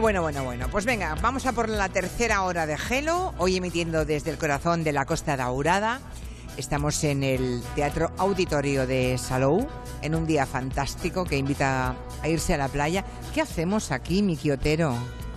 Bueno, bueno, bueno. Pues venga, vamos a por la tercera hora de Gelo, hoy emitiendo desde el corazón de la Costa Daurada. Estamos en el Teatro Auditorio de Salou, en un día fantástico que invita a irse a la playa. ¿Qué hacemos aquí, Miki Otero?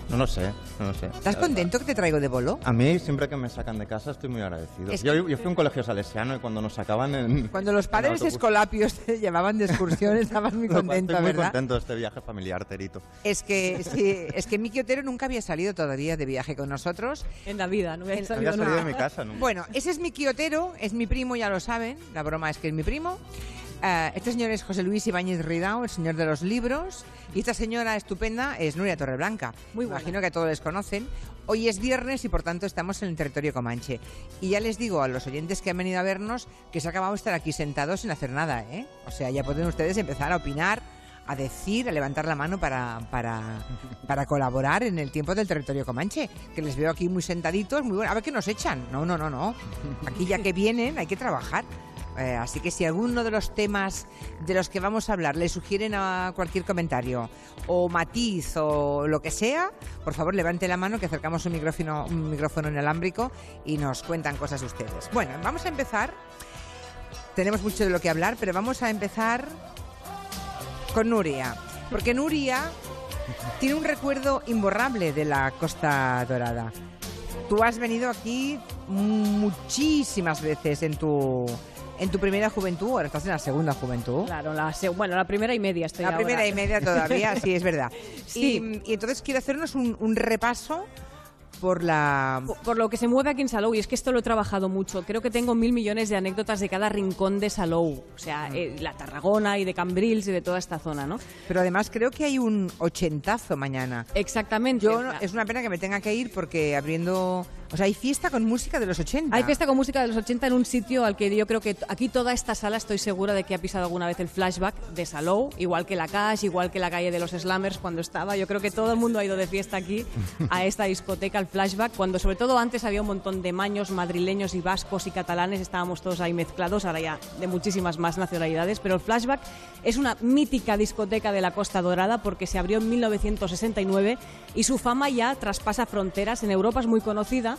No lo sé, no lo sé. ¿Estás contento que te traigo de bolo? A mí, siempre que me sacan de casa, estoy muy agradecido. Es Yo, que- yo fui a un colegio salesiano y cuando nos sacaban en... Cuando los en padres autobús- escolapios te llevaban de excursión, estabas muy contento, Estoy muy ¿verdad? contento de este viaje familiar, Terito. Es que, sí, es que Miki Otero nunca había salido todavía de viaje con nosotros. En la vida, no había salido Había salido de mi casa, nunca. Bueno, ese es mi quiotero, es mi primo, ya lo saben. La broma es que es mi primo. Eh, este señor es José Luis Ibáñez Ridao, el señor de los libros. Y esta señora estupenda es Nuria Torreblanca. Muy buena. Imagino que a todos les conocen. Hoy es viernes y por tanto estamos en el territorio comanche. Y ya les digo a los oyentes que han venido a vernos que se ha acabado de estar aquí sentados sin hacer nada, ¿eh? O sea, ya pueden ustedes empezar a opinar, a decir, a levantar la mano para, para, para colaborar en el tiempo del territorio comanche. Que les veo aquí muy sentaditos, muy bueno. A ver qué nos echan. No, no, no, no. Aquí ya que vienen hay que trabajar. Eh, así que si alguno de los temas de los que vamos a hablar le sugieren a cualquier comentario o matiz o lo que sea, por favor levante la mano que acercamos un micrófono, un micrófono inalámbrico y nos cuentan cosas ustedes. Bueno, vamos a empezar. Tenemos mucho de lo que hablar, pero vamos a empezar con Nuria. Porque Nuria tiene un recuerdo imborrable de la Costa Dorada. Tú has venido aquí muchísimas veces en tu, en tu primera juventud, ahora estás en la segunda juventud. Claro, la bueno, la primera y media estoy La ahora. primera y media todavía, sí, es verdad. Sí. Y, y entonces quiero hacernos un, un repaso por la... Por- Por lo que se mueve aquí en Salou, y es que esto lo he trabajado mucho. Creo que tengo mil millones de anécdotas de cada rincón de Salou. O sea, eh, la Tarragona y de Cambrils y de toda esta zona, ¿no? Pero además creo que hay un ochentazo mañana. Exactamente. Yo es una pena que me tenga que ir porque abriendo... O sea, hay fiesta con música de los 80. Hay fiesta con música de los 80 en un sitio al que yo creo que aquí toda esta sala estoy segura de que ha pisado alguna vez el flashback de Salou, igual que la Cash, igual que la calle de los Slammers cuando estaba. Yo creo que todo el mundo ha ido de fiesta aquí a esta discoteca, al flashback, cuando sobre todo antes había un montón de maños madrileños y vascos y catalanes, estábamos todos ahí mezclados, ahora ya de muchísimas más nacionalidades, pero el flashback es una mítica discoteca de la Costa Dorada porque se abrió en 1969 y su fama ya traspasa fronteras. En Europa es muy conocida,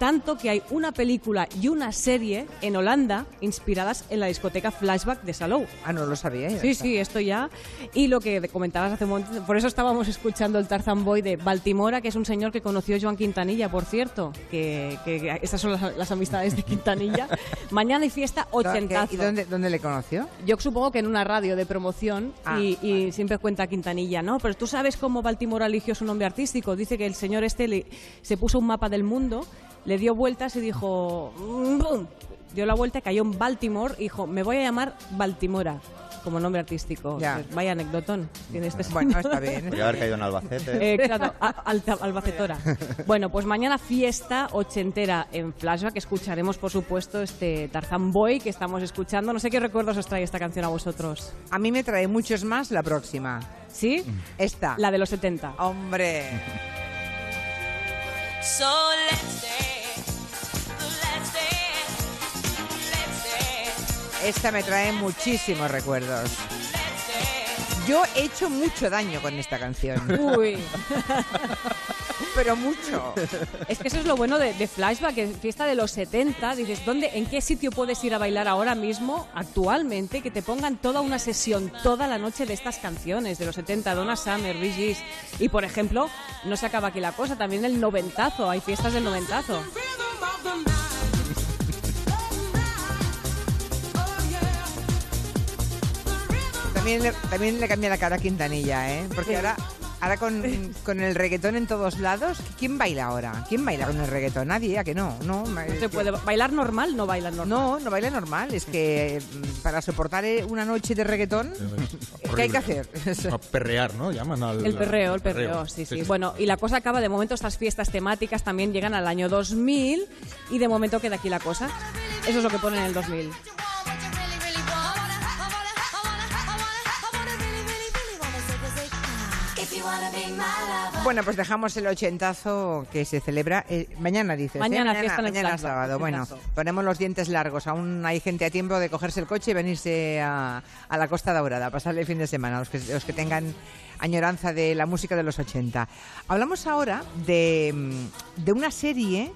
tanto que hay una película y una serie en Holanda inspiradas en la discoteca Flashback de Salou. Ah, no lo sabía. ya Sí, está. sí, esto ya. Y lo que comentabas hace un momento, por eso estábamos escuchando el Tarzan Boy de Baltimora, que es un señor que conoció Joan Quintanilla, por cierto, que, que estas son las, las amistades de Quintanilla. Mañana hay fiesta ochentazo. ¿Y dónde, dónde le conoció? Yo supongo que en una radio de promoción Ah, y, y siempre cuenta Quintanilla, ¿no? Pero tú sabes cómo Baltimore eligió su nombre artístico. Dice que el señor este le- se puso un mapa del mundo, le dio vueltas y dijo... "Mm, ¡bum!". Dio la vuelta, cayó en Baltimore y dijo, me voy a llamar Baltimora como nombre artístico. Ya. Vaya anecdotón. Tiene este Bueno, señor. está bien. Podría haber caído en Albacete. Eh, claro, a- alta- albacetora. Bueno, pues mañana fiesta ochentera en Flashback. Escucharemos, por supuesto, este Tarzan Boy que estamos escuchando. No sé qué recuerdos os trae esta canción a vosotros. A mí me trae muchos más la próxima. ¿Sí? Esta. La de los 70. Hombre. So let's Esta me trae muchísimos recuerdos. Yo he hecho mucho daño con esta canción. Uy, pero mucho. es que eso es lo bueno de, de Flashback, que fiesta de los 70. Dices, ¿dónde, ¿en qué sitio puedes ir a bailar ahora mismo, actualmente, que te pongan toda una sesión, toda la noche de estas canciones de los 70, Donna Summer, Bee? Y, por ejemplo, no se acaba aquí la cosa, también el noventazo, hay fiestas del noventazo. También le, también le cambia la cara a Quintanilla, ¿eh? Porque ahora, ahora con, con el reggaetón en todos lados, ¿quién baila ahora? ¿Quién baila con el reggaetón? Nadie, ¿a que no? No, es Se que- puede bailar normal, no bailan normal. no, no baila normal. Es que mm, para soportar eh, una noche de reggaetón, ¿qué hay que hacer? A perrear, ¿no? Llaman al... El perreo, el perreo, sí, sí. Bueno, y la cosa acaba, de momento estas fiestas temáticas también llegan al año 2000 y de momento queda aquí la cosa. Eso es lo que ponen en el 2000. Bueno, pues dejamos el ochentazo que se celebra eh, mañana, dices. ¿eh? Mañana, fiesta mañana sábado. Bueno, ponemos los dientes largos. Aún hay gente a tiempo de cogerse el coche y venirse a, a la Costa Daurada, a pasarle el fin de semana, los que, los que tengan añoranza de la música de los 80. Hablamos ahora de, de una serie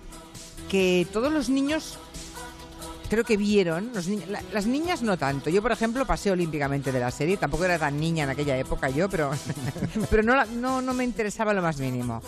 que todos los niños creo que vieron, los la- las niñas no tanto. Yo, por ejemplo, pasé olímpicamente de la serie, tampoco era tan niña en aquella época yo, pero, pero no, la- no, no me interesaba lo más mínimo.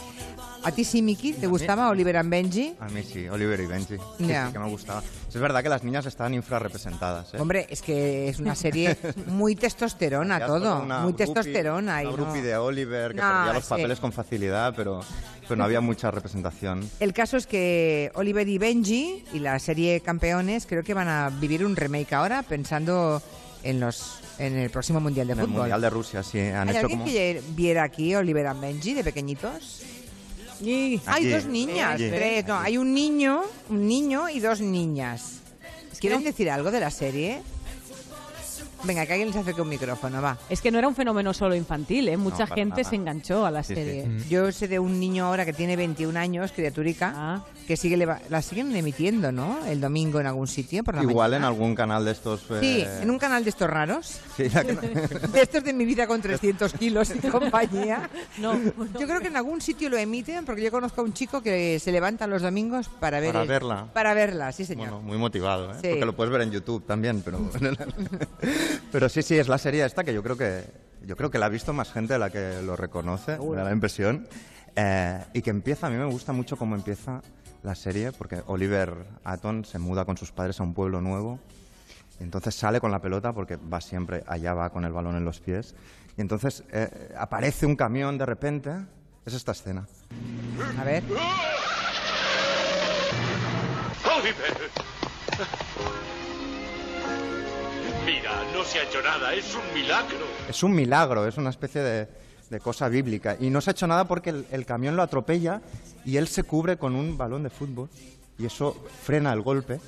¿A ti sí, Miki? ¿Te gustaba Oliver and Benji? A mí sí, Oliver y Benji. Sí, Ya. sí que me gustaba. Es verdad que las niñas estaban infrarrepresentadas. ¿eh? Hombre, es que es una serie muy testosterona todo, muy testosterona. y Una no- groupie de Oliver que No, perdía los papeles con facilidad, pero, pero no había mucha representación. El caso es que Oliver y Benji y la serie Campeones creo que van a vivir un remake ahora pensando en los en el próximo Mundial de En el Fútbol. Mundial de Rusia, sí, han ¿Hay hecho alguien como... que viera aquí Oliver and Benji de pequeñitos? Y- Hay dos niñas, Allí. tres. No, hay un niño, un niño y dos niñas. ¿Quieren decir algo de la serie? Venga, que alguien les acerque un micrófono, va. Es que no era un fenómeno solo infantil, ¿eh? Mucha gente nada. se enganchó a la Sí, sí. serie. Mm. Yo sé de un niño ahora que tiene 21 años, criaturica, Ah. que sigue la siguen emitiendo, ¿no? El domingo en algún sitio por la Igual en algún canal de estos... eh, Sí, en un canal de estos raros. sí, la que- De estos de mi vida con 300 kilos y compañía. No, Yo creo que en algún sitio lo emiten porque yo conozco a un chico que se levanta los domingos para ver Para el- verla. Para verla, sí, señor. Bueno, muy motivado, ¿eh? Sí. Porque lo puedes ver en YouTube también, pero... pero sí, sí, es la serie esta que yo creo que yo creo que la ha visto más gente de la que lo reconoce, me da la impresión. Eh, y que empieza, a mí me gusta mucho cómo empieza la serie, porque Oliver Aton se muda con sus padres a un pueblo nuevo, y entonces sale con la pelota, porque va siempre, allá va con el balón en los pies, y entonces eh, aparece un camión de repente, es esta escena. A ver. ¡Oliver! No se ha hecho nada, es un milagro. Es un milagro, es una especie de, cosa bíblica. Y no se ha hecho nada porque el, el camión lo atropella y él se cubre con un balón de fútbol y eso frena el golpe.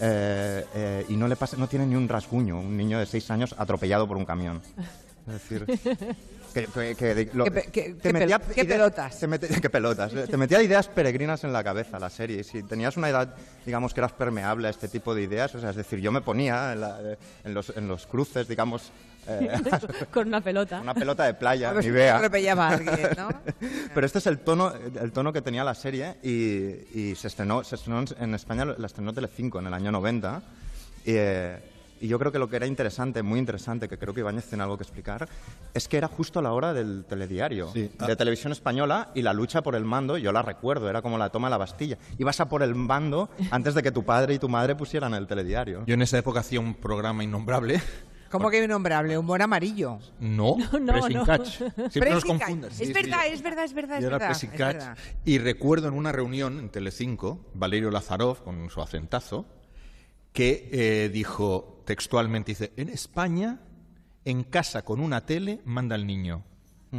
eh, eh, y no le pasa, no tiene ni un rasguño, un niño de seis años atropellado por un camión. Es decir, que, que- que- lo- Qué pe- qué- te metía ideas- pelotas. te pelotas. eh, Te metía ideas peregrinas en la cabeza la serie. Si tenías una edad, digamos, que eras permeable a este tipo de ideas, o sea, es decir, yo me ponía en, la- en los, en los cruces, digamos, eh, con una pelota. una pelota de playa, ni vea. a alguien, ¿no? Pero este es el tono, el tono que tenía la serie y, y se estrenó, se estrenó en- en España, la estrenó Telecinco en el año 90. Y, eh, y yo creo que lo que era interesante, muy interesante, que creo que Ibáñez tiene algo que explicar, es que era justo a la hora del telediario, Sí. de televisión española, y la lucha por el mando, yo la recuerdo, era como la toma de la Bastilla. Ibas a por el mando antes de que tu padre y tu madre pusieran el telediario. Yo en esa época hacía un programa innombrable. ¿Cómo que innombrable? Humor amarillo. No, no, Pressing no. Catch. Siempre nos Pressing confunden. Es Sí, sí, verdad, yo- es verdad, es verdad, es yo era verdad, Pressing es Catch. verdad. Y recuerdo en una reunión en Telecinco, Valerio Lazarov, con su acentazo, que eh, dijo textualmente, dice, en España, en casa con una tele, manda el niño.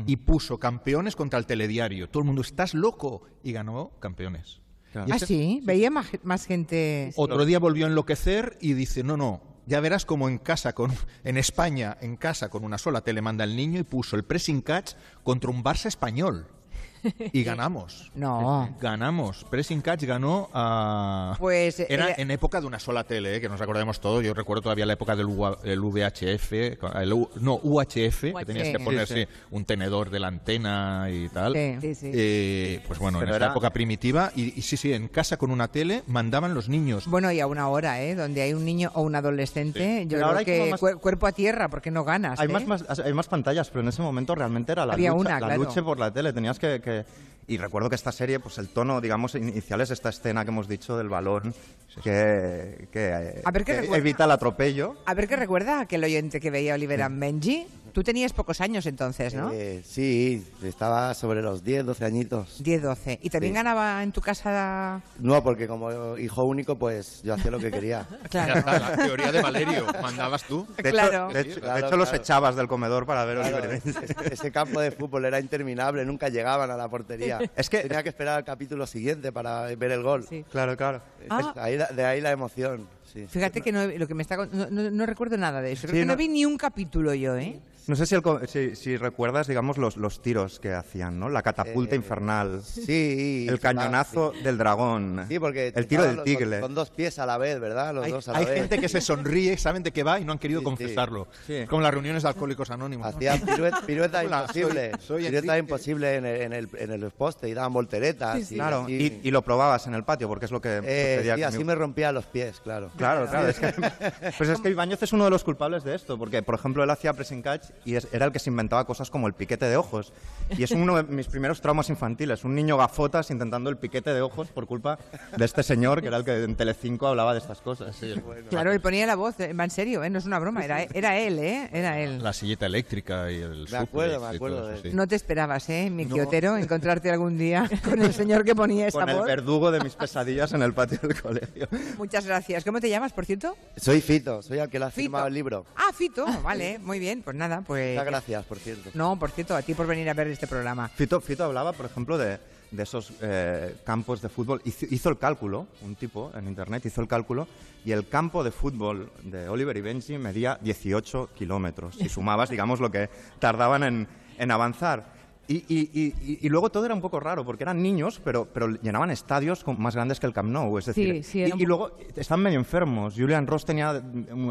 Y puso campeones contra el telediario. Todo el mundo, ¿estás loco? Y ganó campeones. Claro. Y Ah, ese- sí, veía más, más gente. Otro día volvió a enloquecer y dice, no, no, ya verás como en casa, con, en España, en casa, con una sola tele manda el niño y puso el pressing catch contra un Barça español. Y ganamos. No. Ganamos. Pressing Catch ganó a... Pues, eh, Era eh, en época de una sola tele, eh, que nos acordemos todos. Yo recuerdo todavía la época del UA el VHF, el U- no, UHF, que tenías que Sí. poner Sí, sí. sí, un tenedor de la antena y tal. Sí. Sí, sí. Eh, pues bueno, Pero en esta era- época primitiva. Y, y sí, sí, en casa con una tele mandaban los niños. Bueno, y a una hora, ¿eh? Donde hay un niño o un adolescente, yo Pero ahora creo como que más- cuer- cuerpo a tierra, porque no ganas. Hay, ¿eh? más, más- hay más pantallas, pero en ese momento realmente era la, Había lucha, una, la claro. lucha por la tele. Tenías que, que- Y recuerdo que esta serie, pues el tono, digamos, inicial es esta escena que hemos dicho del balón que, que, A evita el atropello. A ver qué recuerda aquel oyente que veía Oliver and Benji. Tú tenías pocos años entonces, ¿no? Eh, sí, estaba sobre los 10, 12 añitos. 10, 12. ¿Y también Sí. ganaba en tu casa? No, porque como hijo único, pues yo hacía lo que quería. Ya Claro. está, la teoría de Valerio. Mandabas tú. De Claro. hecho, de hecho- de Claro, hecho los claro. echabas del comedor para ver Claro, Oliver y Benji. ese, ese campo de fútbol era interminable, nunca llegaban a la portería. Es que- Tenía que esperar al capítulo siguiente para ver el gol. Sí. Claro, claro. Es- ahí de ahí la emoción. Sí. Fíjate que no, lo que me está, no, no- no recuerdo nada de eso. Creo Sí, que no, no- vi ni un capítulo yo, ¿eh? No sé si, el si, si recuerdas, digamos, los, los tiros que hacían, ¿no? La catapulta Eh, infernal, Sí. el cañonazo del dragón, Sí, porque el tiro del tigre. Con, con dos pies a la vez, ¿verdad? Los Hay, dos a la hay vez. gente que se sonríe, saben de qué va y no han querido Sí, sí. confesarlo. Sí. Como las reuniones de alcohólicos anónimos. Hacían pirueta, pirueta imposible. soy- soy pirueta imposible en el, en el, en el poste y daban volteretas. y Claro, y, y lo probabas en el patio, porque es lo que Eh, sucedía sí, así conmigo. me rompía los pies, claro. Claro, claro. Es que, pues es que Ibáñez es uno de los culpables de esto, porque, por ejemplo, él hacía pressing catch y es- era el que se inventaba cosas como el piquete de ojos. Y es uno de mis primeros traumas infantiles. Un niño gafotas intentando el piquete de ojos por culpa de este señor, que era el que en Telecinco hablaba de estas cosas. sí. Claro, y ponía la voz, eh, va en serio, ¿eh? No es una broma, era, era él, ¿eh? Era él. La silleta eléctrica y el Me acuerdo, me acuerdo eso, sí. No te esperabas, ¿eh, mi quiotero, encontrarte algún día con el señor que ponía esa Con el voz. verdugo de mis pesadillas en el patio del colegio. Muchas gracias. ¿Cómo te llamas, por cierto? Soy Fito, soy el que le ha firmado el libro. Ah, Fito, vale, muy bien. Pues nada, pues... Muchas gracias, por cierto. No, por cierto, a ti por venir a ver este programa. Fito, Fito hablaba, por ejemplo, de, de esos eh, campos de fútbol. Hizo, hizo el cálculo, un tipo en internet hizo el cálculo, y el campo de fútbol de Oliver y Benji medía 18 kilómetros. Si sumabas, digamos, lo que tardaban en, en avanzar. Y, y- y- y- luego todo era un poco raro, porque eran niños, pero, pero llenaban estadios con- más grandes que el Camp Nou. Es decir, Sí, sí, y, un luego estaban medio enfermos. Julian Ross tenía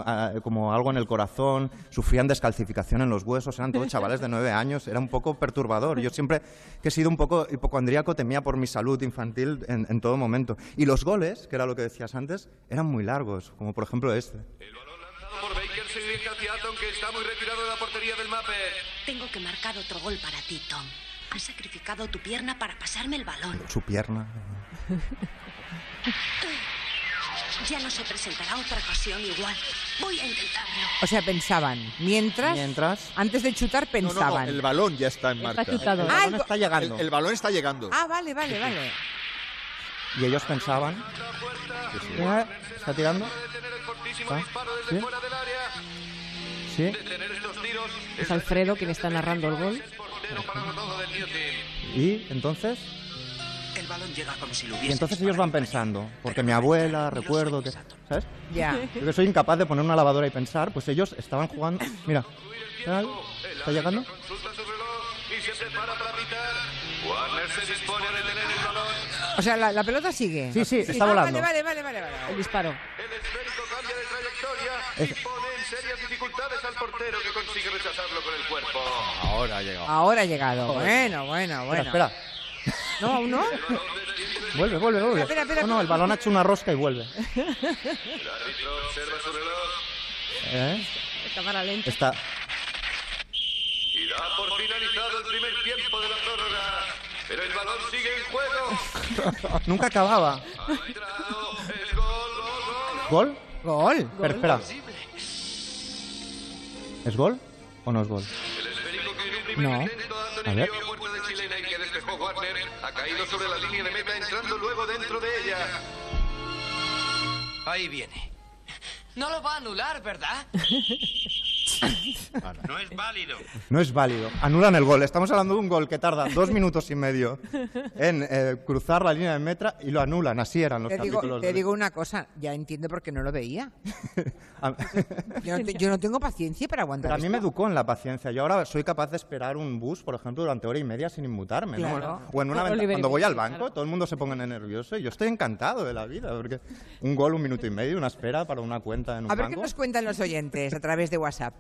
ah, como algo en el corazón, sufrían descalcificación en los huesos, eran todos chavales de nueve años, era un poco perturbador. Yo siempre que he sido un poco hipocondríaco temía por mi salud infantil en, en todo momento. Y los goles, que era lo que decías antes, eran muy largos, como por ejemplo este. El balón dirige hacia Atom, que está muy retirado de la portería del Mapper. Tengo que marcar otro gol para ti, Tom. Has sacrificado tu pierna para pasarme el balón. Su pierna. Ya no se presentará otra ocasión igual. Voy a intentarlo. O sea, pensaban. Mientras, Mientras- antes de chutar, No, no, no, pensaban. el balón ya está en Está marcha. chutado. El Ah, balón el- está llegando. El, el balón está llegando. Ah, vale, vale, vale. Y ellos pensaban... Mira, ¿Está tirando? ¿Ah? ¿Sí? Es Alfredo quien está narrando el gol. Y entonces... El balón llega como si lo Y entonces ellos van pensando, porque mi abuela, recuerdo que... ¿Sabes? Ya. Yo que soy incapaz de poner una lavadora y pensar, pues ellos estaban jugando... Mira, tal, ¿está llegando? Se prepara para pitar. Warner se dispone a detener el balón. O sea, la, la pelota sigue. Sí, sí, está Ah, volando. Vale, vale, vale, vale. vale. El disparo. El esférico cambia de trayectoria y Es- pone en serias dificultades al portero que consigue rechazarlo con el cuerpo. Ahora ha llegado. Ahora ha llegado. Bueno, bueno, bueno. Espera, No, aún no. espera. Vuelve, vuelve, vuelve. Espera, espera, no, no, el balón ha hecho una rosca y vuelve. El árbitro observa su reloj ¿Eh? Cámara lenta. Está... y da por finalizado el primer tiempo de la prórroga. Pero el balón sigue en juego. Nunca acababa. Es gol, gol, gol. ¿Gol? Gol. Pero espera. ¿Es gol o no es gol? El esférico que en un primer No. A ver. dio a puerta de chilena y que despejó Warner ha caído sobre la línea de meta entrando luego dentro de ella. Ahí viene. No lo va a anular, ¿verdad? No es válido. No es válido. Anulan el gol. Estamos hablando de un gol que tarda dos minutos y medio en eh, cruzar la línea de meta y lo anulan. Así eran los Te digo, capítulos. te de- digo una cosa, ya entiendo por qué no lo veía. A- Yo no, te- yo no tengo paciencia para aguantar Pero a mí esto. me educó en la paciencia. Yo ahora soy capaz de esperar un bus, por ejemplo, durante hora y media sin inmutarme. ¿no? Claro. O en una Oliver venta- y cuando voy al banco, claro. todo el mundo se pone nervioso y yo estoy encantado de la vida. Porque un gol, un minuto y medio, una espera para una cuenta en un A ver qué banco. nos cuentan los oyentes a través de WhatsApp.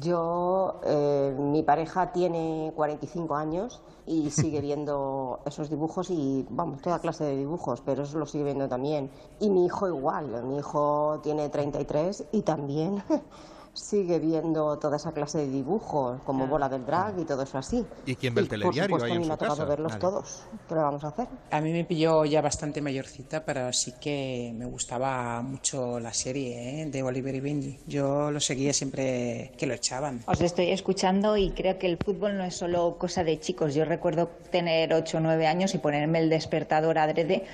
Yo, eh, mi pareja tiene 45 años y sigue viendo esos dibujos y, vamos, toda clase de dibujos, pero eso lo sigue viendo también. Y mi hijo igual, mi hijo tiene 33 y también sigue viendo toda esa clase de dibujos, como Bola del Drag y todo eso así. ¿Y quién ve el por telediario supuesto, ahí a en mí me su ha tocado casa? verlos Nadie. todos. ¿Qué le vamos a hacer? A mí me pilló ya bastante mayorcita, pero sí que me gustaba mucho la serie ¿eh? de Oliver y Benji. Yo lo seguía siempre que lo echaban. Os estoy escuchando y creo que el fútbol no es solo cosa de chicos. Yo recuerdo tener 8 o 9 años y ponerme el despertador adrede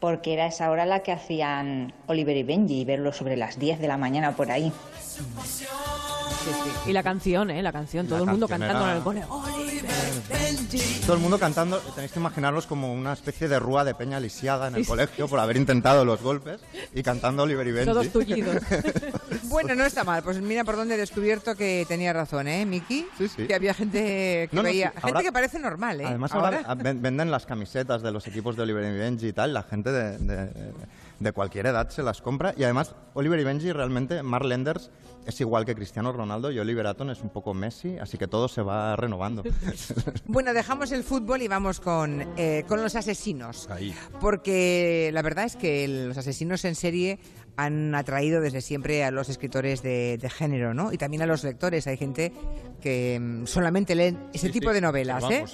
porque era esa hora la que hacían Oliver y Benji y verlo sobre las 10 de la mañana por ahí. Sí, sí. Y la canción, ¿eh? La canción, todo La el mundo cantando era- en el cole. Oliver Benji. Todo el mundo cantando, tenéis que imaginaros como una especie de rúa de peña lisiada en el Sí. colegio por haber intentado los golpes y cantando Oliver y Benji. Todos tullidos. Bueno, no está mal. Pues mira por dónde he descubierto que tenía razón, ¿eh, Miki? Sí, sí. Que había gente que No, no, veía. sí, gente ahora- que parece normal, ¿eh? Además Ahora- ahora ven- venden las camisetas de los equipos de Oliver y Benji y tal, la gente de, de- de cualquier edad se las compra y además Oliver y Benji realmente, Mark Lenders es igual que Cristiano Ronaldo y Oliver Atom es un poco Messi, así que todo se va renovando. Bueno, dejamos el fútbol y vamos con, eh, con los asesinos. Ahí. Porque la verdad es que los asesinos en serie han atraído desde siempre a los escritores de, de género, ¿no? Y también a los lectores. Hay gente que mm, solamente leen ese Sí, tipo sí. de novelas, ¿eh?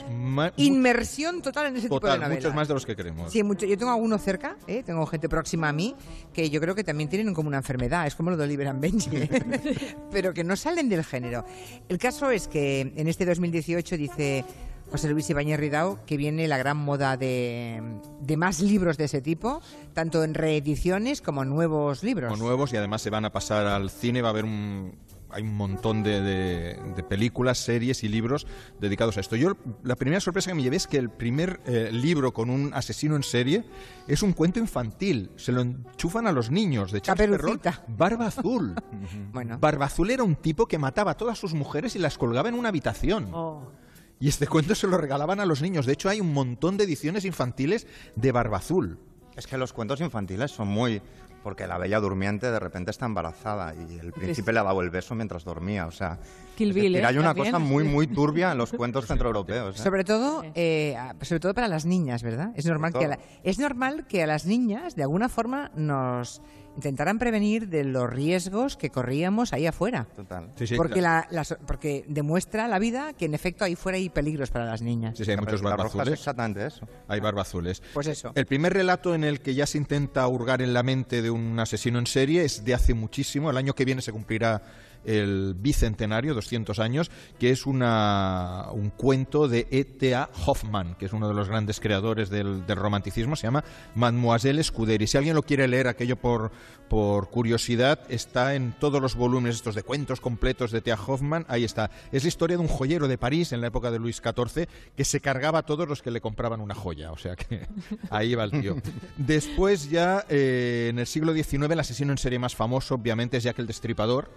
Inmersión total en ese tipo de novelas. muchos más de los que queremos. Sí, mucho. Yo tengo alguno cerca, ¿eh? tengo gente próxima a mí, que yo creo que también tienen como una enfermedad, es como lo de Oliver and Benji, ¿eh? pero que no salen del género. El caso es que en este 2018 dice José Luis Ibáñez Ridao que viene la gran moda de, de más libros de ese tipo, tanto en reediciones como en nuevos libros. Como nuevos y además se van a pasar al cine, va a haber un hay un montón de, de- de películas, series y libros dedicados a esto. Yo la primera sorpresa que me llevé es que el primer eh, libro con un asesino en serie es un cuento infantil. Se lo enchufan a los niños de Charles Perrault. Barba Azul. bueno. Barba Azul era un tipo que mataba a todas sus mujeres y las colgaba en una habitación. Oh. Y este cuento se lo regalaban a los niños. De hecho, hay un montón de ediciones infantiles de Barba Azul. Es que los cuentos infantiles son muy... Porque la bella durmiente de repente está embarazada y el príncipe le ha dado el beso mientras dormía. O sea, Kill Bill, decir, ¿eh? hay una También. cosa muy, muy turbia en los cuentos centroeuropeos. ¿eh? Sobre todo, eh, sobre todo para las niñas, ¿verdad? Es normal, que a la- es normal que a las niñas, de alguna forma, nos intentaran prevenir de los riesgos que corríamos ahí afuera. Total. Sí, sí, porque, claro. la, las- porque demuestra la vida que, en efecto, ahí fuera hay peligros para las niñas. Sí, sí, hay muchos La barba roja es azules. exactamente eso. Hay barba azules. Pues eso. El primer relato en el que ya se intenta hurgar en la mente de un asesino en serie es de hace muchísimo. El año que viene se cumplirá el bicentenario, 200 años, que es una, un cuento de E.T.A. Hoffman, que es uno de los grandes creadores del, del romanticismo. Se llama Mademoiselle Scuderi. Si alguien lo quiere leer, aquello por, por curiosidad, está en todos los volúmenes estos de cuentos completos de E.T.A. Hoffman. Ahí está. Es la historia de un joyero de París en la época de Luis XIV que se cargaba a todos los que le compraban una joya. O sea que ahí va el tío. Después ya eh, en el siglo XIX el asesino en serie más famoso obviamente es Jack el Destripador,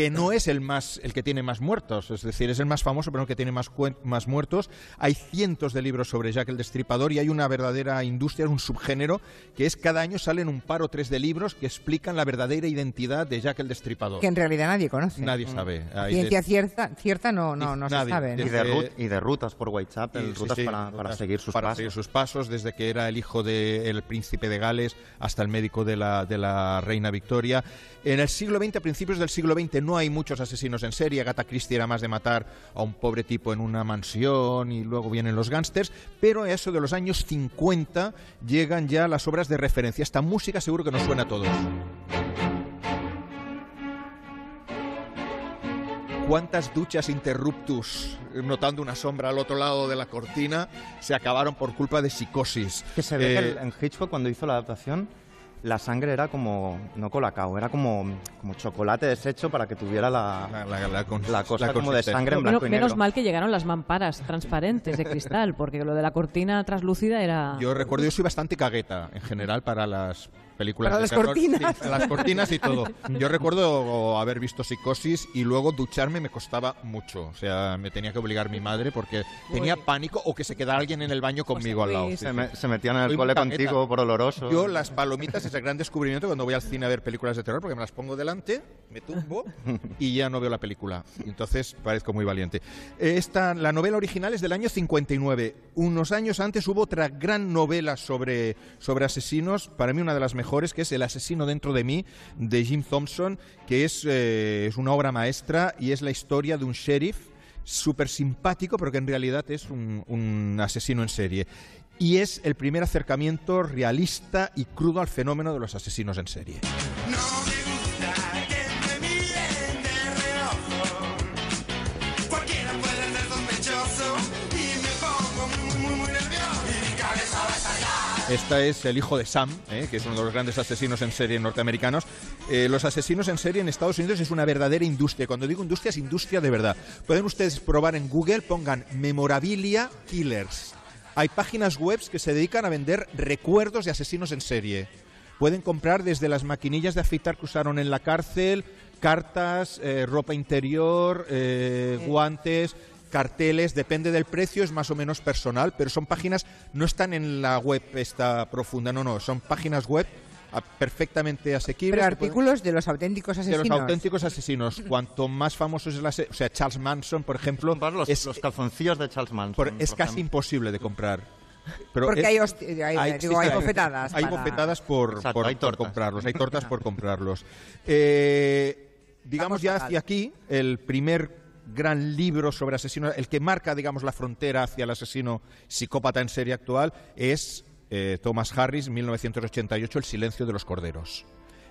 que no es el más el que tiene más muertos, es decir, es el más famoso pero no el que tiene más, más muertos. Hay cientos de libros sobre Jack el Destripador y hay una verdadera industria, un subgénero que es cada año salen un par o tres de libros que explican la verdadera identidad de Jack el Destripador. Que en realidad nadie conoce. Nadie sabe. Hay de- Ciencia cierta, cierta no, no, no se Nadie. sabe. ¿no? Y de, rut- y de rutas por Whitechapel, Sí, sí, rutas sí, para, para rutas seguir sus para pasos. seguir sus pasos, desde que era el hijo del príncipe de Gales hasta el médico de la, de la reina Victoria. En el siglo XX, a principios del siglo XX, no hay muchos asesinos en serie. Agatha Christie era más de matar a un pobre tipo en una mansión y luego vienen los gángsters. Pero a eso de los años 50 llegan ya las obras de referencia. Esta música seguro que nos suena a todos. ¿Cuántas duchas interruptus, notando una sombra al otro lado de la cortina, se acabaron por culpa de psicosis? Que se ve Eh, en Hitchcock cuando hizo la adaptación la sangre era como, no colacao, era como, como chocolate deshecho para que tuviera la, la, la- la con- la cosa la como de sangre en Menos, blanco y negro. menos mal que llegaron las mamparas transparentes de cristal, porque lo de la cortina translúcida era... Yo recuerdo, yo soy bastante cagueta en general para las películas Para de las terror. cortinas. Sí, las cortinas y todo. Yo recuerdo haber visto Psicosis y luego ducharme me costaba mucho. O sea, me tenía que obligar mi madre porque tenía pánico o que se quedara alguien en el baño conmigo al lado. Sí, Se, me- se metían en el Soy cole contigo por oloroso. Yo las palomitas es el gran descubrimiento cuando voy al cine a ver películas de terror porque me las pongo delante, me tumbo y ya no veo la película. Entonces parezco muy valiente. Esta, la novela original es del año 59. Unos años antes hubo otra gran novela sobre, sobre asesinos, para mí una de las mejores, que es El asesino dentro de mí, de Jim Thompson, que es, eh, es una obra maestra y es la historia de un sheriff súper simpático, pero que en realidad es un, asesino en serie. Y es el primer acercamiento realista y crudo al fenómeno de los asesinos en serie. Esta es el hijo de Sam, ¿eh? que es uno de los grandes asesinos en serie norteamericanos. Eh, los asesinos en serie en Estados Unidos es una verdadera industria. Cuando digo industria, es industria de verdad. Pueden ustedes probar en Google, pongan Memorabilia Killers. Hay páginas web que se dedican a vender recuerdos de asesinos en serie. Pueden comprar desde las maquinillas de afeitar que usaron en la cárcel, cartas, eh, ropa interior, eh, guantes, carteles, depende del precio, es más o menos personal, pero son páginas, no están en la web esta profunda, no, no, son páginas web ah, perfectamente asequibles. Pero pueden- artículos de los auténticos de asesinos. los auténticos asesinos. Cuanto más famoso es la se- o sea, Charles Manson, por ejemplo, es, los calzoncillos de Charles Manson. por- es por casi ejemplo. imposible de comprar. Pero Porque es- hay hosti- hay- digo, hay bofetadas Hay para- bofetadas por, Exacto, por- hay por comprarlos, hay tortas por comprarlos. Eh, digamos Vamos ya hacia aquí, el primer gran libro sobre asesinos, el que marca, digamos, la frontera hacia el asesino psicópata en serie actual, es eh, Thomas Harris, 1988, El silencio de los corderos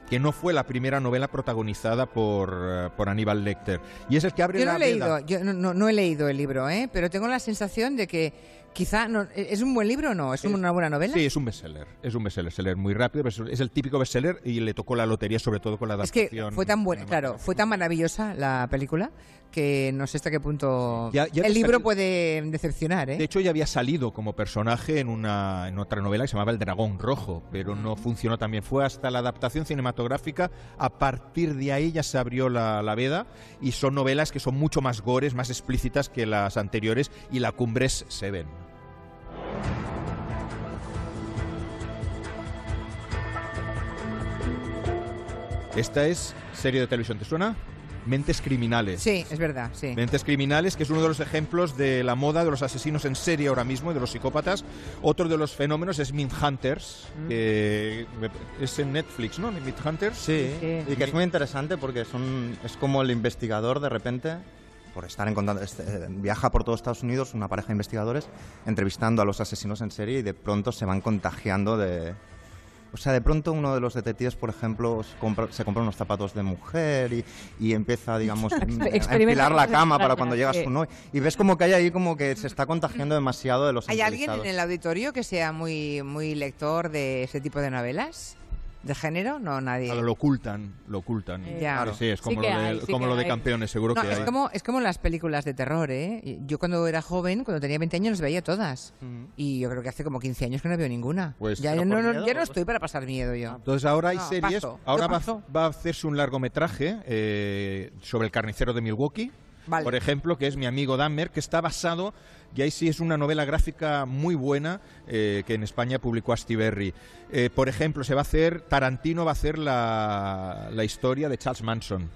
que no fue la primera novela protagonizada por, eh, por Aníbal Lecter. Y es el que abre Yo no la he leído, veda. yo no, no- no he leído el libro, ¿eh? pero tengo la sensación de que quizá no, es un buen libro o no, es una buena novela. Sí, es un bestseller. Es un bestseller, se lee muy rápido, pero es- el típico bestseller y le tocó la lotería sobre todo con la Es que adaptación. fue tan buena, claro, fue tan maravillosa la película que no sé hasta qué punto Ya- ya el libro puede decepcionar, ¿eh? De hecho, ya había salido como personaje en, una, en otra novela que se llamaba El Dragón Rojo, pero no funcionó también. Fue hasta la adaptación cinematográfica, a partir de ahí ya se abrió la, la veda y son novelas que son mucho más gores, más explícitas que las anteriores y la Cumbres Seven. Esta es serie de televisión, ¿te suena? Mentes Criminales. Sí, es verdad, sí. Mentes Criminales, que es uno de los ejemplos de la moda de los asesinos en serie ahora mismo, y de los psicópatas. Otro de los fenómenos es Mint Hunters, que es en Netflix, ¿no? Mint Hunters. Sí, y que es muy interesante porque son, es como el investigador de repente, por estar en contacto, este, viaja por todo Estados Unidos una pareja de investigadores entrevistando a los asesinos en serie y de pronto se van contagiando de... O sea, de pronto uno de los detectives, por ejemplo, se compra, se compra unos zapatos de mujer y, y empieza, digamos, a Experimenta enfilar la cama para cuando llega su novio. Y ves como que hay ahí como que se está contagiando demasiado de los ¿Hay alguien en el auditorio que sea muy, muy lector de ese tipo de novelas? ¿De género? No, nadie. Claro, lo ocultan, lo ocultan. Ya. Sí, es como, Sí lo, de, hay, sí como que lo de hay. campeones, seguro No, que es hay. como, es como las películas de terror, ¿eh? Yo cuando era joven, cuando tenía 20 años, las veía todas. Y yo creo que hace como 15 años que no veo ninguna. Pues- ya, ¿Pero no, miedo ya no o- estoy para pasar miedo yo. Entonces ahora hay No, series, paso. ahora va, va a hacerse un largometraje eh, sobre el carnicero de Milwaukee, Vale. por ejemplo, que es mi amigo Dahmer, que está basado, y ahí sí es una novela gráfica muy buena eh, que en España publicó Astiberri. Eh, por ejemplo, se va a hacer, Tarantino va a hacer la, la historia de Charles Manson.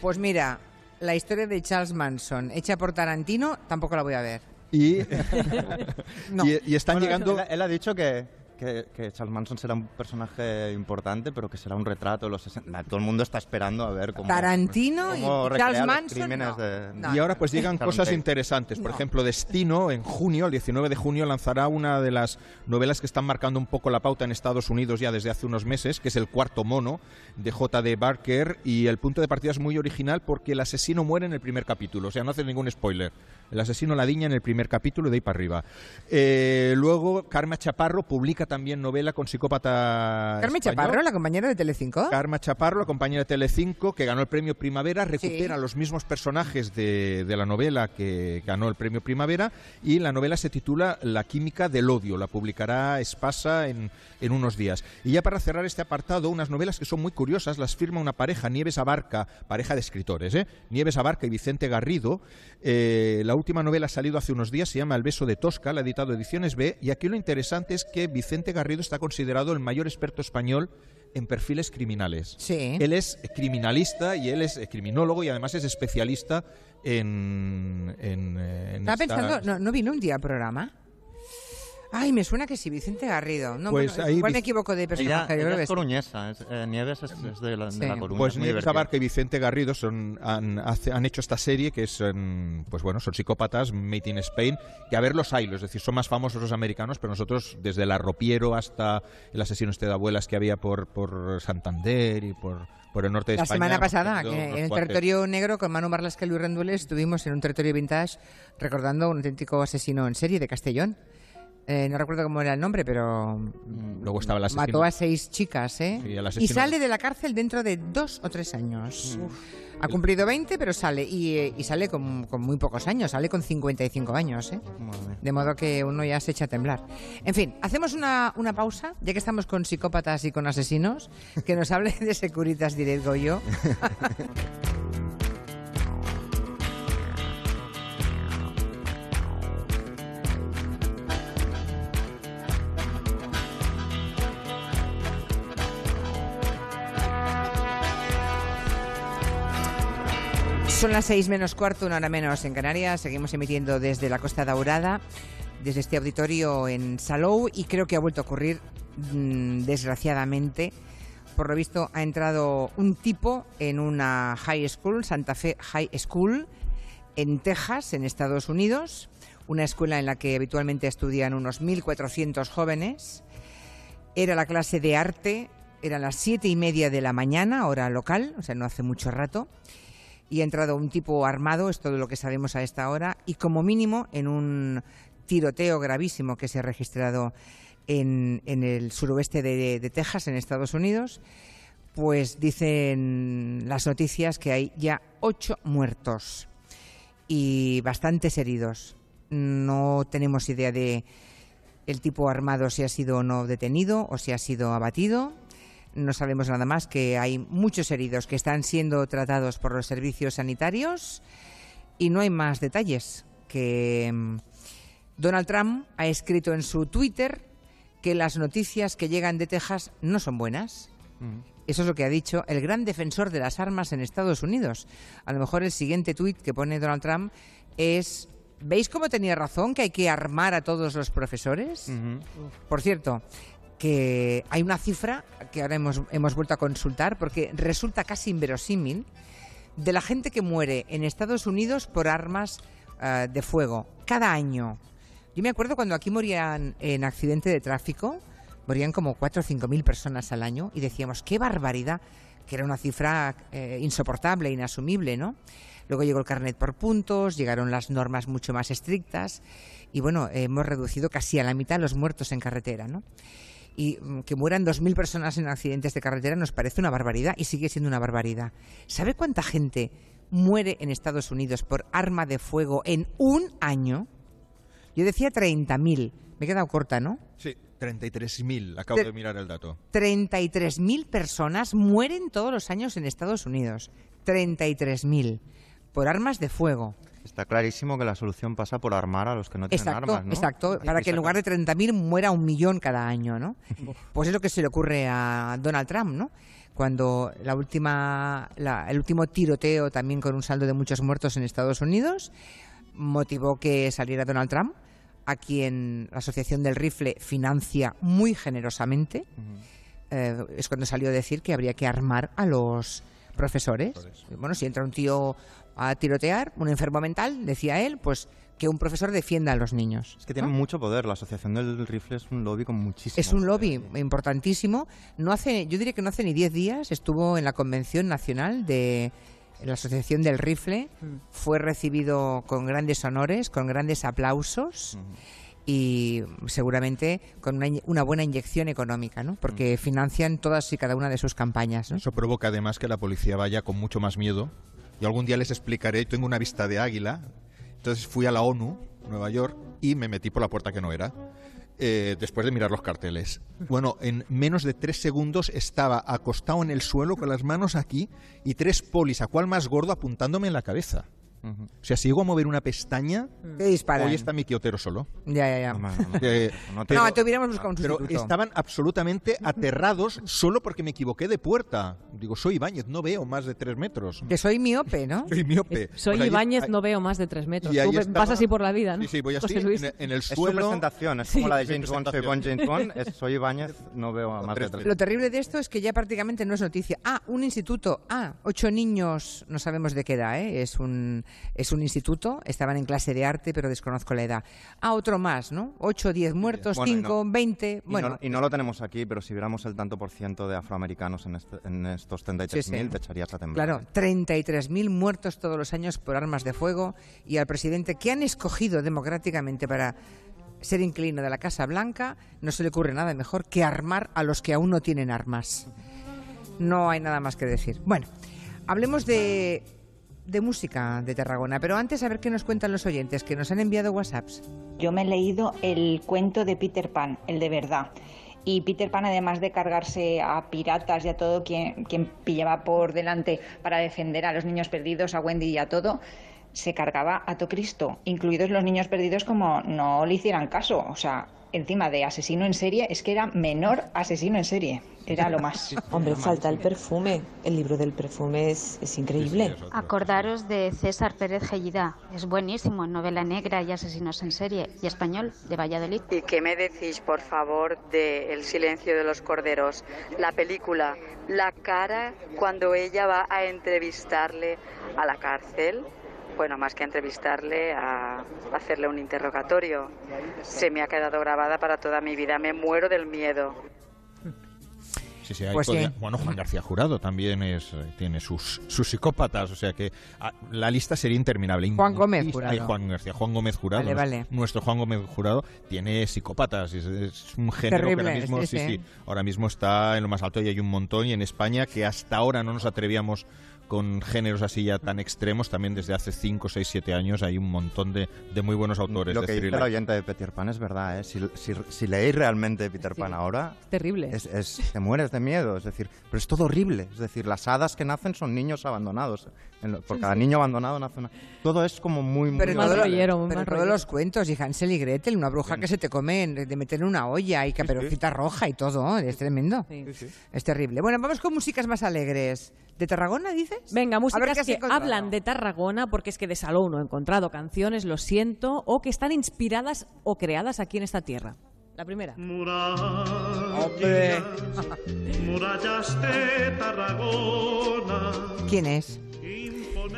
Pues mira, la historia de Charles Manson, hecha por Tarantino, tampoco la voy a ver. Y, No. y, y están Bueno, llegando... Él, él ha dicho que, que, que Charles Manson será un personaje importante, pero que será un retrato de los 60. Todo el mundo está esperando a ver cómo. Tarantino y cómo recrea Charles los Manson, crímenes no. de- No, y ahora pues llegan cosas interesantes. Por ejemplo, Destino, en junio, el 19 de junio, lanzará una de las novelas que están marcando un poco la pauta en Estados Unidos ya desde hace unos meses, que es El cuarto mono, de J.D. Barker. Y el punto de partida es muy original porque el asesino muere en el primer capítulo. O sea, no hace ningún spoiler. El asesino la diña en el primer capítulo y de ahí para arriba. Eh, luego, Karma Chaparro publica también novela con psicópata Carmen español. Chaparro, la compañera de Telecinco. Karma Chaparro, la compañera de Telecinco, que ganó el premio Primavera, recupera los mismos personajes de, de la novela que ganó el premio Primavera y la novela se titula La química del odio. La publicará Espasa en, en unos días. Y ya para cerrar este apartado, unas novelas que son muy curiosas, las firma una pareja, Nieves Abarca, pareja de escritores, ¿eh? Nieves Abarca y Vicente Garrido. Eh, la última novela ha salido hace unos días, se llama El beso de Tosca, la ha editado Ediciones B, y aquí lo interesante es que Vicente Garrido está considerado el mayor experto español en perfiles criminales. Sí. Él es criminalista y él es eh, criminólogo y además es especialista en... en, eh, en Estaba esta- pensando, ¿no, ¿no vino un día al programa? Ay, me suena que sí, Vicente Garrido. No, Pues bueno, ahí igual me equivoco de Ella, personaje. ella que es coruñesa, es- eh, Nieves es, es de, la, de Sí. la Coruña. Pues Nieves. Abarca y Vicente Garrido son, han, hace- han hecho esta serie que es, en- pues bueno, son psicópatas, Made in Spain, que a ver los hay, es decir, son más famosos los americanos, pero nosotros, desde el arropiero hasta el asesino este de abuelas que había por, por Santander y por, por el norte de La España. semana hemos pasada, que en el cuates. territorio negro con Manu Marlasca y Luis Rendueles estuvimos en un territorio vintage recordando un auténtico asesino en serie de Castellón. Eh, no recuerdo cómo era el nombre, pero Luego estaba el asesino. mató a seis chicas, ¿eh? Sí, y sale de la cárcel dentro de dos o tres años. Ha cumplido 20, pero sale. Y, y sale con, con muy pocos años, sale con 55 años, ¿eh? De modo que uno ya se echa a temblar. En fin, hacemos una, una pausa, ya que estamos con psicópatas y con asesinos, que nos hable de Securitas Direct Goyo. Son las seis menos cuarto, una hora menos en Canarias. Seguimos emitiendo desde la Costa Daurada, desde este auditorio en Salou, y creo que ha vuelto a ocurrir, mm, desgraciadamente. Por lo visto, ha entrado un tipo en una high school, Santa Fe High School, en Texas, en Estados Unidos, una escuela en la que habitualmente estudian unos 1.400 jóvenes. Era la clase de arte, eran las siete y media de la mañana, hora local, o sea, no hace mucho rato y ha entrado un tipo armado, es todo lo que sabemos a esta hora, y como mínimo en un tiroteo gravísimo que se ha registrado en, el suroeste de, de Texas, en Estados Unidos, pues dicen las noticias que hay ya ocho muertos y bastantes heridos. No tenemos idea de el tipo armado si ha sido o no detenido o si ha sido abatido. No sabemos nada más que hay muchos heridos que están siendo tratados por los servicios sanitarios y no hay más detalles que mm, Donald Trump ha escrito en su Twitter que las noticias que llegan de Texas no son buenas. Eso es lo que ha dicho el gran defensor de las armas en Estados Unidos. A lo mejor el siguiente tuit que pone Donald Trump es ¿Veis cómo tenía razón que hay que armar a todos los profesores? Por cierto, que hay una cifra que ahora hemos, hemos vuelto a consultar porque resulta casi inverosímil de la gente que muere en Estados Unidos por armas eh, de fuego cada año. Yo me acuerdo cuando aquí morían en accidente de tráfico, morían como 4 o 5 mil personas al año y decíamos, qué barbaridad, que era una cifra eh, insoportable, inasumible, ¿no? Luego llegó el carnet por puntos, llegaron las normas mucho más estrictas y bueno, hemos reducido casi a la mitad los muertos en carretera, ¿no? Y mm, que mueran 2.000 personas en accidentes de carretera nos parece una barbaridad y sigue siendo una barbaridad. ¿Sabe cuánta gente muere en Estados Unidos por arma de fuego en un año? Yo decía 30.000. Me he quedado corta, ¿no? Sí, 33.000. Acabo Tre- de mirar el dato. 33.000 personas mueren todos los años en Estados Unidos. 33.000 por armas de fuego. Está clarísimo que la solución pasa por armar a los que no tienen Exacto, armas, ¿no? exacto, para que en lugar de 30.000 muera un millón cada año, ¿no? Pues es lo que se le ocurre a Donald Trump, ¿no? Cuando la última, la- el último tiroteo, también con un saldo de muchos muertos en Estados Unidos, motivó que saliera Donald Trump, a quien la Asociación del Rifle financia muy generosamente. Eh, es cuando salió a decir que habría que armar a los profesores. Bueno, si entra un tío a tirotear, un enfermo mental, decía él, pues que un profesor defienda a los niños. Es que tienen mucho poder. La Asociación del Rifle es un lobby con muchísimo Es un lobby importantísimo. No hace, yo diría que no hace ni 10 días estuvo en la Convención Nacional de la Asociación del Rifle. Fue recibido con grandes honores, con grandes aplausos y seguramente con una, buena inyección económica, ¿no? Porque financian todas y cada una de sus campañas, ¿no? Eso provoca además que la policía vaya con mucho más miedo. Y algún día les explicaré, tengo una vista de águila. Entonces fui a la ONU, Nueva York, y me metí por la puerta que no era. eh, después de mirar los carteles. Bueno, en menos de tres segundos estaba acostado en el suelo con las manos aquí y tres polis, a cuál más gordo, apuntándome en la cabeza. O sea, si llego a mover una pestaña, Te disparan. hoy está mi quiotero solo. Ya, ya, ya. Eh, No, pero- te hubiéramos buscado un pero sustituto. estaban absolutamente aterrados solo porque me equivoqué de puerta. Digo, soy Ibáñez, no veo más de tres metros. Que soy miope, ¿no? Soy miope. Soy Pues ahí- Ibáñez, no veo más de tres metros. Y ahí Tú estaba- vas así por la vida, ¿no? Sí, sí, voy así José Luis. en, en el Es su suelo. presentación, es Sí. como la de James Bond, soy Bond, James Bond, es soy Ibáñez, no veo a más de tres. Lo terrible de esto es que ya prácticamente no es noticia. Ah, un instituto. Ah, ocho niños, no sabemos de qué edad, ¿eh? Es un, es un instituto, estaban en clase de arte, pero desconozco la edad. Ah, otro más, ¿no? Ocho, diez muertos, Bueno, y cinco, no- veinte. Y, Bueno, no, y no lo tenemos aquí, pero si viéramos el tanto por ciento de afroamericanos en, este- en estos 33.000, Sí, sí. te echarías a temblar. Claro, 33.000 muertos todos los años por armas de fuego y al presidente que han escogido democráticamente para ser inquilino de la Casa Blanca, no se le ocurre nada mejor que armar a los que aún no tienen armas. No hay nada más que decir. Bueno, hablemos de, de música de Tarragona, pero antes a ver qué nos cuentan los oyentes que nos han enviado WhatsApps. Yo me he leído el cuento de Peter Pan, el de verdad. Y Peter Pan, además de cargarse a piratas y a todo quien, quien pillaba por delante para defender a los niños perdidos, a Wendy y a todo, se cargaba a todo Cristo, incluidos los niños perdidos como no le hicieran caso. O sea, encima de asesino en serie, es que era menor asesino en serie. Era lo más. Hombre, falta el perfume. El libro del perfume es, es increíble. Acordaros de César Pérez Gellida. Es buenísimo, novela negra y asesinos en serie. Y español, de Valladolid. ¿Y qué me decís, por favor, de El silencio de los corderos? La película, la cara cuando ella va a entrevistarle a la cárcel. Bueno, más que a entrevistarle, a hacerle un interrogatorio. Se me ha quedado grabada para toda mi vida. Me muero del miedo. Sí, sí, ahí Pues sí. Bueno, Juan García Jurado también es, eh, tiene sus, sus psicópatas, o sea que ah, la lista sería interminable. Juan Gómez Ay, Jurado. Juan García, Juan Gómez Jurado. Vale, nuestro- vale. Nuestro Juan Gómez Jurado tiene psicópatas, es, es un género que ahora mismo, sí, ahora mismo está en lo más alto y hay un montón y en España que hasta ahora no nos atrevíamos con géneros así ya tan extremos, también desde hace 5, 6, 7 años hay un montón de, de muy buenos autores Lo de que dice el oyente de Peter Pan es verdad, ¿eh? Si, si, si leéis realmente Peter Pan ahora, Terrible. es, es- te mueres de miedo. Es decir, pero es todo horrible. Es decir, las hadas que nacen son niños abandonados. En lo- por cada niño abandonado nace una... Todo es como muy... muy Pero, Más todo lo- rollero, pero rollero. los cuentos, y Hansel y Gretel, una bruja que se te come en- de meter en una olla y caperucita roja y todo, es tremendo. Es terrible. Bueno, vamos con músicas más alegres. ¿De Tarragona, Venga, músicas que hablan de Tarragona, porque es que de Salou no he encontrado canciones, lo siento, o que están inspiradas o creadas aquí en esta tierra. La primera. Hombre. Murallas de Tarragona. ¿Quién es?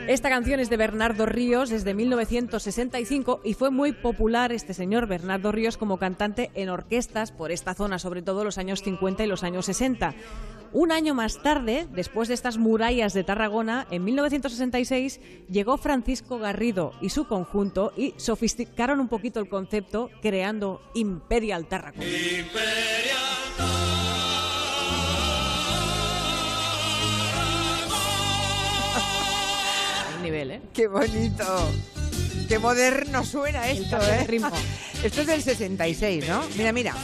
Esta canción es de Bernardo Ríos desde 1965 y fue muy popular este señor Bernardo Ríos como cantante en orquestas por esta zona, sobre todo los años 50 y los años 60. Un año más tarde, después de estas murallas de Tarragona, en 1966 llegó Francisco Garrido y su conjunto y sofisticaron un poquito el concepto creando Imperial Tarragona. Hay nivel, ¿eh? ¡Qué bonito! ¡Qué moderno suena esto, eh! ritmo. Esto es del 66, ¿no? Mira, mira.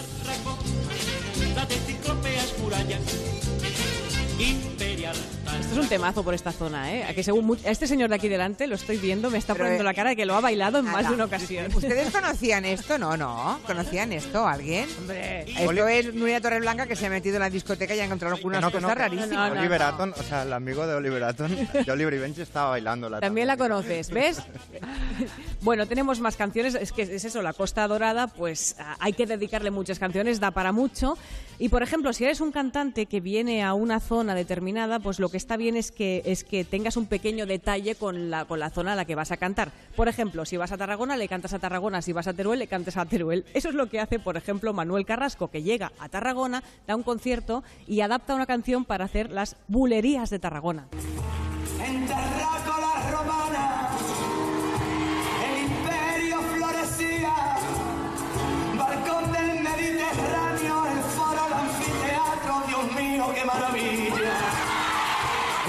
Esto es un temazo por esta zona, ¿eh? A, que según a este señor de aquí delante, lo estoy viendo, me está Pero, poniendo eh, la cara de que lo ha bailado en más Nada. de una ocasión. ¿Ustedes conocían esto? No, no. ¿Conocían esto alguien? Hombre. Esto es Nuria Torreblanca que se ha metido en la discoteca y ha encontrado algunas No, cosas no, rarísimas. No, no, Oliver no. Atom, o sea, el amigo de Oliver Atom, de Oliver y Benji estaba bailando la También la conoces, ¿ves? bueno, tenemos más canciones. Es que es eso, la Costa Dorada, pues ah, hay que dedicarle muchas canciones, da para mucho. Y por ejemplo, si eres un cantante que viene a una zona determinada, pues lo que está bien es que, es que tengas un pequeño detalle con la, con la zona a la que vas a cantar. Por ejemplo, si vas a Tarragona, le cantas a Tarragona. Si vas a Teruel, le cantas a Teruel. Eso es lo que hace, por ejemplo, Manuel Carrasco, que llega a Tarragona, da un concierto y adapta una canción para hacer las bulerías de Tarragona. En Terrácola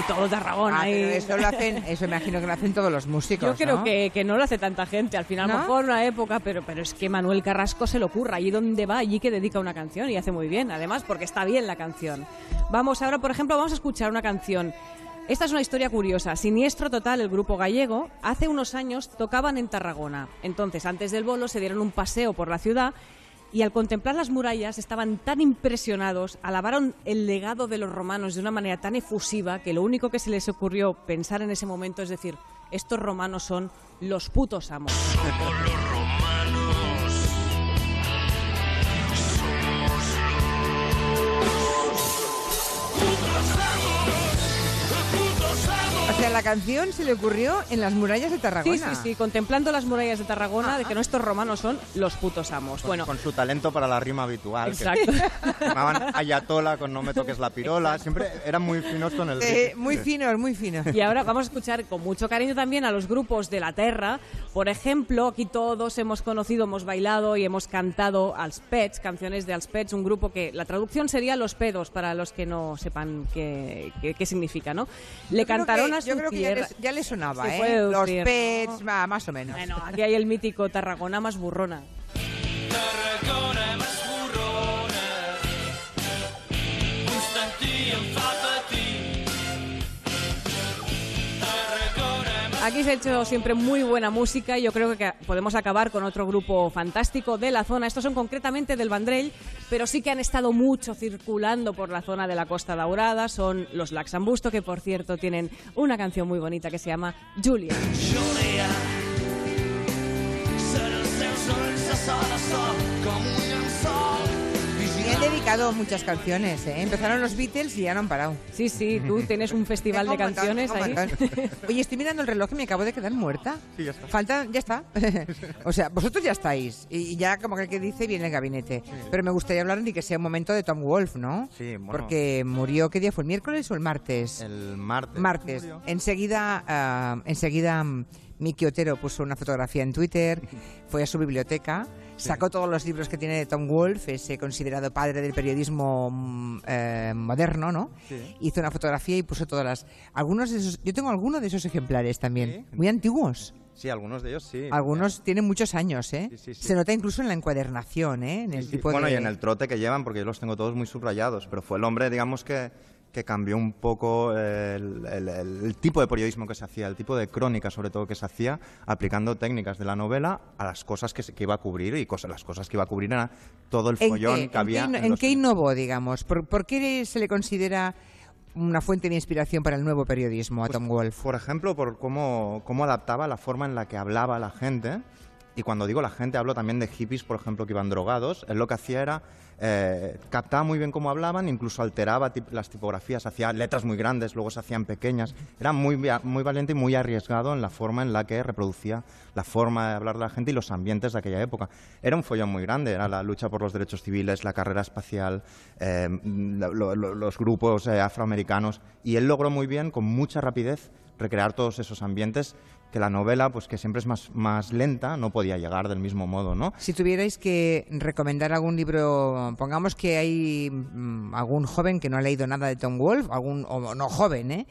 Y todo Tarragona Ah, ahí. pero eso lo hacen, eso imagino que lo hacen todos los músicos, Yo creo ¿no? que, que no lo hace tanta gente. Al final, a lo mejor una época, pero, pero es que Manuel Carrasco se lo ocurra. Allí donde va, allí que dedica una canción y hace muy bien, además, porque está bien la canción. Vamos ahora, por ejemplo, vamos a escuchar una canción. Esta es una historia curiosa. Siniestro Total, el grupo gallego, hace unos años tocaban en Tarragona. Entonces, antes del bolo, se dieron un paseo por la ciudad y al contemplar las murallas estaban tan impresionados, alabaron el legado de los romanos de una manera tan efusiva que lo único que se les ocurrió pensar en ese momento es decir, estos romanos son los putos amos. La canción se le ocurrió en las murallas de Sí, Tarragona. sí, sí, contemplando las murallas de Tarragona, de que nuestros romanos son los putos amos. Con, Bueno, con su talento para la rima habitual. que Exacto. llamaban Ayatola con No me toques la pirola. Siempre eran muy finos con el Eh, muy Sí. finos, muy finos. Y ahora vamos a escuchar con mucho cariño también a los grupos de la Terra. Por ejemplo, aquí todos hemos conocido, hemos bailado y hemos cantado als Pets, canciones de als Pets, un grupo que la traducción sería Los Pedos, para los que no sepan qué, qué- qué significa, ¿no? Le Yo cantaron que- a su creo que ya les, ya les sonaba, Se ¿eh? Los pets, va, más o menos. Bueno, aquí hay el mítico Tarragona más burrona. Tarragona Aquí se ha hecho siempre muy buena música y yo creo que podemos acabar con otro grupo fantástico de la zona. Estos son concretamente del Vandrell, pero sí que han estado mucho circulando por la zona de la Costa Daurada. Son los Laxambusto, que por cierto tienen una canción muy bonita que se llama Julia. Julia com un llençol Me han dedicado muchas canciones, ¿eh? Empezaron los Beatles y ya no han parado. Sí, sí, tú tienes un festival de canciones ahí. Oye, estoy mirando el reloj y me acabo de quedar muerta. Sí, ya está. Falta, ya está. o sea, vosotros ya estáis. Y ya como que el que dice viene el gabinete. Pero me gustaría hablar ni que sea un momento de Tom Wolf, ¿no? Sí, bueno. Porque murió, ¿qué día fue? ¿El miércoles o el martes? El martes. Martes. murió. Enseguida, ah, enseguida mm, Miki Otero puso una fotografía en Twitter, fue a su biblioteca, sacó todos los libros que tiene de Tom Wolfe, ese considerado padre del periodismo mm, eh, moderno, ¿no? Sí. Hizo una fotografía y puso todas las... Algunos de esos, yo tengo algunos de esos ejemplares también, muy antiguos. Sí, algunos de ellos sí. Algunos tienen muchos años, ¿eh? Sí, sí, sí. Se nota incluso en la encuadernación, ¿eh? En el Sí, tipo bueno, de... y en el trote que llevan, porque yo los tengo todos muy subrayados, pero fue el hombre, digamos, que, que cambió un poco el, el- tipo de periodismo que se hacía, el tipo de crónica, sobre todo, que se hacía, aplicando técnicas de la novela a las cosas que, se- que iba a cubrir, y cosas, las cosas que iba a cubrir era todo el ¿En follón qué, que había. en qué, en en qué innovó, digamos? ¿Por, por qué se le considera una fuente de inspiración para el nuevo periodismo a Tom Wolfe? Por ejemplo, por cómo, cómo adaptaba la forma en la que hablaba la gente. Y cuando digo la gente, hablo también de hippies, por ejemplo, que iban drogados. Él lo que hacía era eh, muy bien cómo hablaban, incluso alteraba las tipografías, hacía letras muy grandes, luego se hacían pequeñas. Era muy, muy valiente y muy arriesgado en la forma en la que reproducía la forma de hablar de la gente y los ambientes de aquella época. Era un follón muy grande, era la lucha por los derechos civiles, la carrera espacial, eh, lo- lo- lo- los grupos eh, afroamericanos. Y él logró muy bien, con mucha rapidez, recrear todos esos ambientes que la novela, pues que siempre es más, más lenta, no podía llegar del mismo modo, ¿no? Si tuvierais que recomendar algún libro, pongamos que hay mm, algún joven que no ha leído nada de Tom Wolfe, algún o no joven, ¿eh?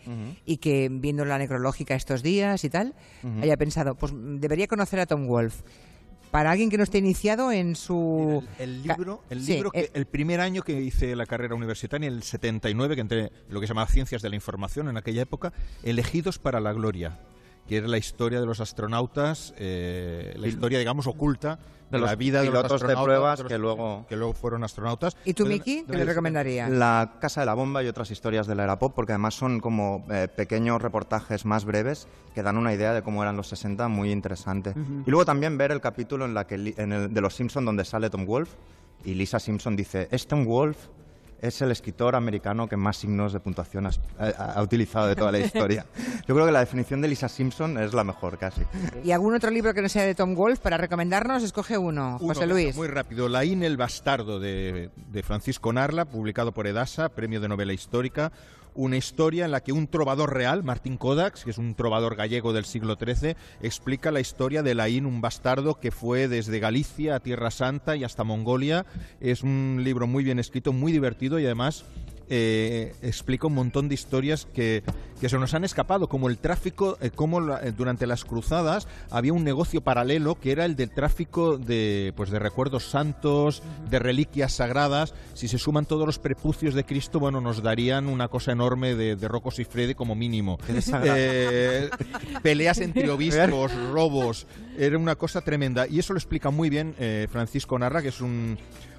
y que viendo la necrológica estos días y tal, haya pensado, pues debería conocer a Tom Wolfe. Para alguien que no esté iniciado en su... El libro, el, Sí, libro que, eh, el primer año que hice la carrera universitaria, en el 79, que entré en lo que se llamaba Ciencias de la Información en aquella época, Elegidos para la Gloria, que era la historia de los astronautas, eh, la historia, digamos, oculta de, de los la vida de los pilotos de astronautas, pruebas de los que luego- que luego fueron astronautas. ¿Y tú, Miki, qué le recomendarías? La Casa de la Bomba y otras historias de la era pop, porque además son como eh, pequeños reportajes más breves que dan una idea de cómo eran los 60 muy interesante. Ujú. Y luego también ver el capítulo en la que, en el, de Los Simpson donde sale Tom Wolfe y Lisa Simpson dice, es Tom Wolfe es el escritor americano que más signos de puntuación ha, ha utilizado de toda la historia. Yo creo que la definición de Lisa Simpson es la mejor casi. ¿Y algún otro libro que no sea de Tom Wolfe para recomendarnos? Escoge uno, Uno, José Luis. Muy rápido. Laín el Bastardo de, de Francisco Narla, publicado por Edasa, premio de novela histórica. Una historia en la que un trovador real, Martín Kodax, que es un trovador gallego del siglo XIII, explica la historia de Laín, un bastardo que fue desde Galicia a Tierra Santa y hasta Mongolia. Es un libro muy bien escrito, muy divertido y además eh, explica un montón de historias que, que se nos han escapado, como el tráfico, eh, como la- eh, durante las cruzadas había un negocio paralelo que era el del tráfico de, pues, de recuerdos santos, de reliquias sagradas. Si se suman todos los prepucios de Cristo, bueno, nos darían una cosa enorme de, de Rocco Siffredi como mínimo. Eh, peleas entre obispos, robos, era una cosa tremenda. Y eso lo explica muy bien eh, Francisco Narra, que es un,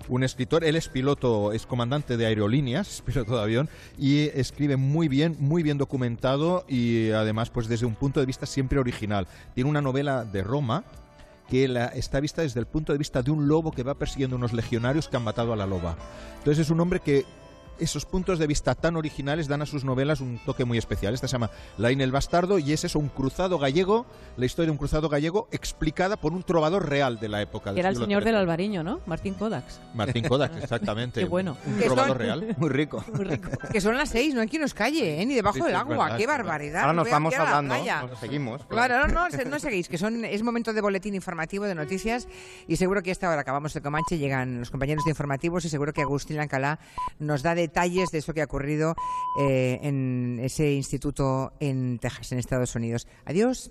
un escritor. Él es piloto, es comandante de aerolíneas, piloto de avión, y escribe muy bien, muy bien documentado y además, pues desde un punto de vista siempre original. Tiene una novela de Roma que la- está vista desde el punto de vista de un lobo que va persiguiendo unos legionarios que han matado a la loba. Entonces es un hombre que esos puntos de vista tan originales dan a sus novelas un toque muy especial. Esta se llama Laín el Bastardo y es eso, un cruzado gallego, la historia de un cruzado gallego explicada por un trovador real de la época. Que era el señor XIII. del Albariño, ¿no? Martín Kodaks. Martín Kodak, exactamente. Qué bueno. Un Que trovador son- real. Muy rico. Que son las seis, no hay quien nos calle, ¿eh? ni debajo Sí, del agua. verdad, ¡Qué barbaridad! Ahora nos la hablando, nos seguimos. Claro, no, no, no seguís, que son, es momento de boletín informativo, de noticias, y seguro que a esta hora acabamos de Comanche, llegan los compañeros de informativos y seguro que Agustín Lancalá nos da detalles de eso que ha ocurrido eh, en ese instituto en Texas, en Estados Unidos. Adiós.